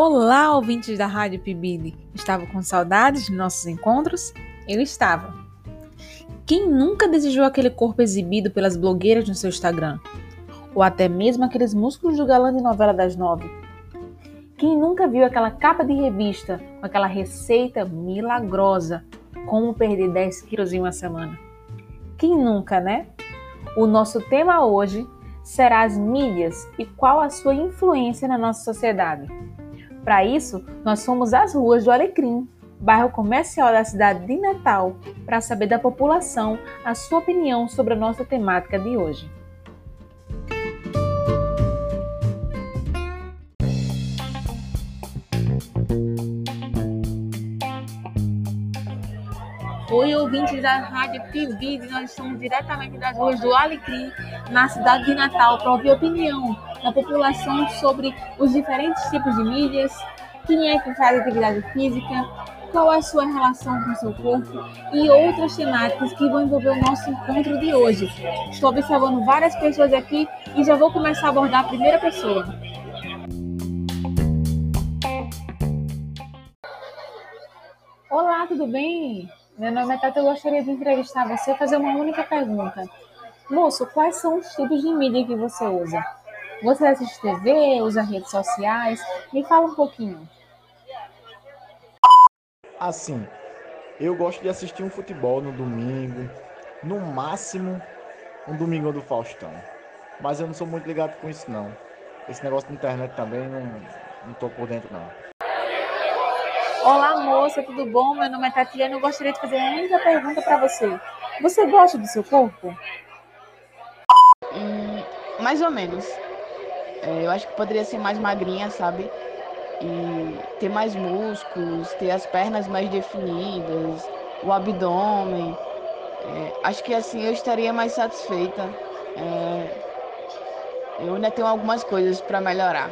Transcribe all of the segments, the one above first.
Olá, ouvintes da Rádio Pibili! Estava com saudades de nossos encontros? Eu estava. Quem nunca desejou aquele corpo exibido pelas blogueiras no seu Instagram? Ou até mesmo aqueles músculos do galã de novela das nove? Quem nunca viu aquela capa de revista com aquela receita milagrosa? Como perder 10 quilos em uma semana? Quem nunca, né? O nosso tema hoje será as mídias e qual a sua influência na nossa sociedade. Para isso, nós fomos às ruas do Alecrim, bairro comercial da cidade de Natal, para saber da população a sua opinião sobre a nossa temática de hoje. Oi, ouvintes da Rádio Pibid, nós estamos diretamente das ruas do Alecrim, na cidade de Natal, para ouvir opinião da população sobre os diferentes tipos de mídias, quem é que faz atividade física, qual é a sua relação com o seu corpo e outras temáticas que vão envolver o nosso encontro de hoje. Estou observando várias pessoas aqui e já vou começar a abordar a primeira pessoa. Olá, tudo bem? Meu nome é Tata, eu gostaria de entrevistar você e fazer uma única pergunta. Moço, quais são os tipos de mídia que você usa? Você assiste TV, usa redes sociais? Me fala um pouquinho. Assim, eu gosto de assistir um futebol no domingo, no máximo um domingão do Faustão. Mas eu não sou muito ligado com isso não. Esse negócio de internet também não, não tô por dentro não. Olá moça, tudo bom? Meu nome é Tatiana eu gostaria de fazer uma única pergunta para você. Você gosta do seu corpo? Hum, mais ou menos. É, eu acho que poderia ser mais magrinha, sabe? E ter mais músculos, ter as pernas mais definidas, o abdômen. É, acho que assim eu estaria mais satisfeita. É, eu ainda tenho algumas coisas para melhorar.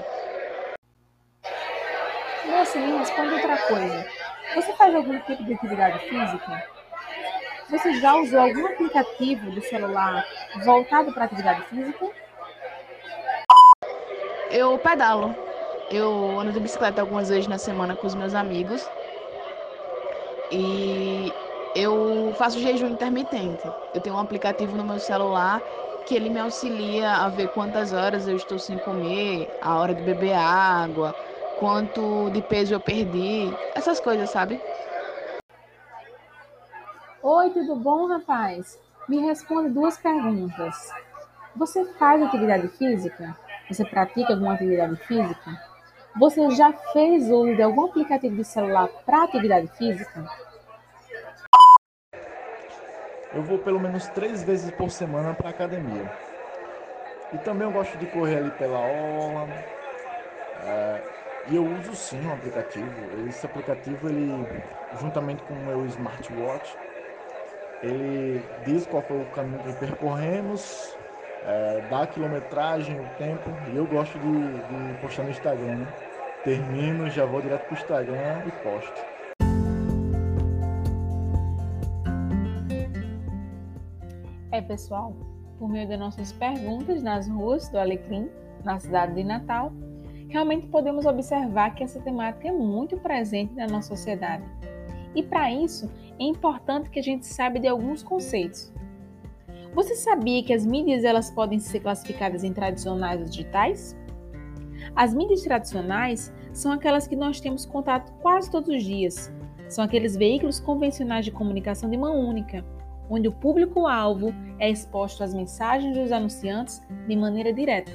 Moça, me responde outra coisa. Você faz algum tipo de atividade física? Você já usou algum aplicativo de celular voltado para atividade física? Eu pedalo. Eu ando de bicicleta algumas vezes na semana com os meus amigos. E eu faço jejum intermitente. Eu tenho um aplicativo no meu celular que ele me auxilia a ver quantas horas eu estou sem comer, a hora de beber água, quanto de peso eu perdi, essas coisas, sabe? Oi, tudo bom, rapaz? Me responde duas perguntas. Você faz atividade física? Você pratica alguma atividade física? Você já fez uso de algum aplicativo de celular para atividade física? Eu vou pelo menos três vezes por semana para academia. E também eu gosto de correr ali pela orla. É, e eu uso sim um aplicativo. Esse aplicativo, ele, juntamente com o meu smartwatch, ele diz qual foi o caminho que percorremos, é, dá quilometragem, o tempo, e eu gosto de, de postar no Instagram. Né? Termino, já vou direto pro Instagram e posto. É, pessoal, por meio das nossas perguntas nas ruas do Alecrim, na cidade de Natal, realmente podemos observar que essa temática é muito presente na nossa sociedade. E para isso, é importante que a gente saiba de alguns conceitos, você sabia que as mídias elas podem ser classificadas em tradicionais ou digitais? As mídias tradicionais são aquelas que nós temos contato quase todos os dias. São aqueles veículos convencionais de comunicação de mão única, onde o público-alvo é exposto às mensagens dos anunciantes de maneira direta.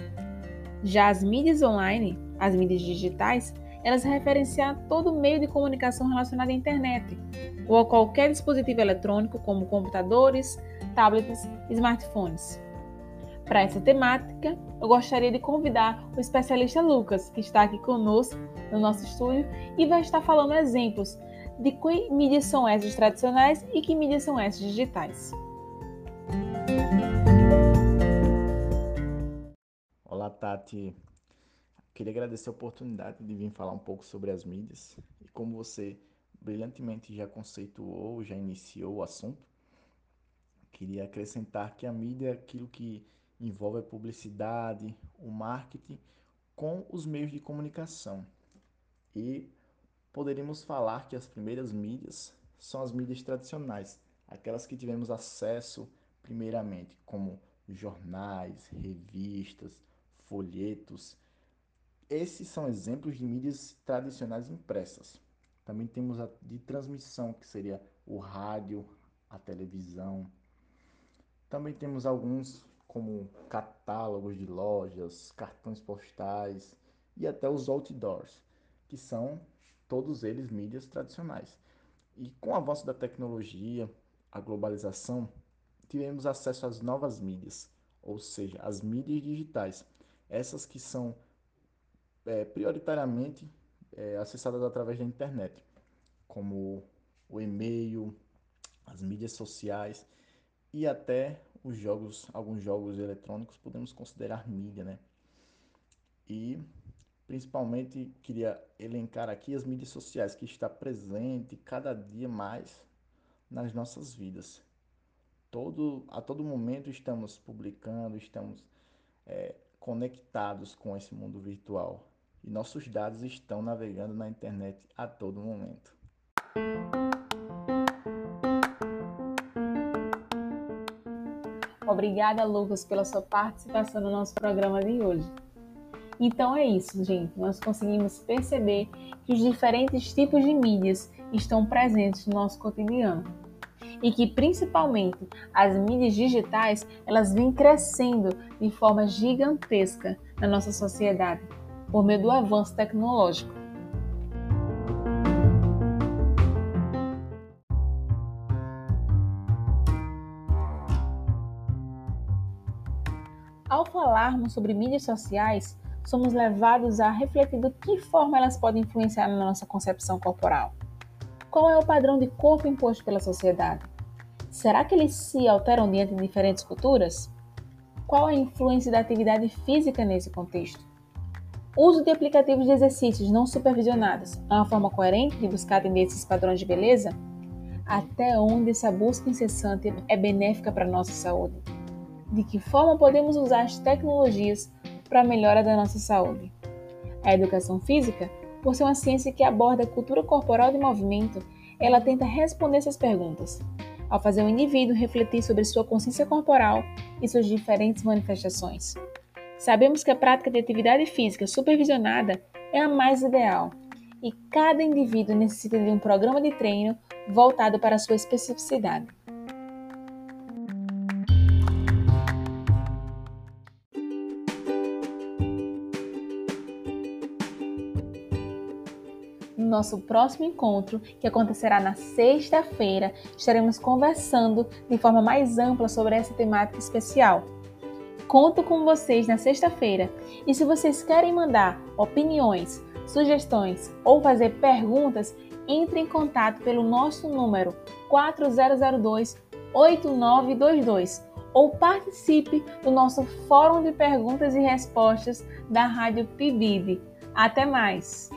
Já as mídias online, as mídias digitais, elas referenciam todo meio de comunicação relacionado à internet ou a qualquer dispositivo eletrônico, como computadores, tablets e smartphones. Para essa temática, eu gostaria de convidar o especialista Lucas, que está aqui conosco no nosso estúdio e vai estar falando exemplos de que mídias são essas tradicionais e que mídias são essas digitais. Olá, Tati. Queria agradecer a oportunidade de vir falar um pouco sobre as mídias e como você brilhantemente já conceituou, já iniciou o assunto. Queria acrescentar que a mídia é aquilo que envolve a publicidade, o marketing com os meios de comunicação. E poderíamos falar que as primeiras mídias são as mídias tradicionais, aquelas que tivemos acesso primeiramente, como jornais, revistas, folhetos. Esses são exemplos de mídias tradicionais impressas. Também temos a de transmissão, que seria o rádio, a televisão. Também temos alguns como catálogos de lojas, cartões postais e até os outdoors, que são todos eles mídias tradicionais. E com o avanço da tecnologia, a globalização, tivemos acesso às novas mídias, ou seja, as mídias digitais, essas que são é, prioritariamente é, acessadas através da internet, como o e-mail, as mídias sociais e até os jogos, alguns jogos eletrônicos podemos considerar mídia, né? E principalmente queria elencar aqui as mídias sociais que está presente cada dia mais nas nossas vidas. Todo, a todo momento estamos publicando, estamos é, conectados com esse mundo virtual e nossos dados estão navegando na internet a todo momento. Obrigada, Lucas, pela sua participação no nosso programa de hoje. Então é isso, gente. Nós conseguimos perceber que os diferentes tipos de mídias estão presentes no nosso cotidiano e que principalmente as mídias digitais elas vêm crescendo de forma gigantesca na nossa sociedade por meio do avanço tecnológico. Ao falarmos sobre mídias sociais, somos levados a refletir de que forma elas podem influenciar na nossa concepção corporal. Qual é o padrão de corpo imposto pela sociedade? Será que eles se alteram diante de diferentes culturas? Qual a influência da atividade física nesse contexto? Uso de aplicativos de exercícios não supervisionados é uma forma coerente de buscar atender esses padrões de beleza? Até onde essa busca incessante é benéfica para a nossa saúde? De que forma podemos usar as tecnologias para a melhora da nossa saúde? A educação física, por ser uma ciência que aborda a cultura corporal de movimento, ela tenta responder essas perguntas, ao fazer o indivíduo refletir sobre sua consciência corporal e suas diferentes manifestações. Sabemos que a prática de atividade física supervisionada é a mais ideal e cada indivíduo necessita de um programa de treino voltado para a sua especificidade. No nosso próximo encontro, que acontecerá na sexta-feira, estaremos conversando de forma mais ampla sobre essa temática especial Conto com vocês na sexta-feira. E se vocês querem mandar opiniões, sugestões ou fazer perguntas, entre em contato pelo nosso número 4002 8922 ou participe do nosso fórum de perguntas e respostas da Rádio PIBID. Até mais!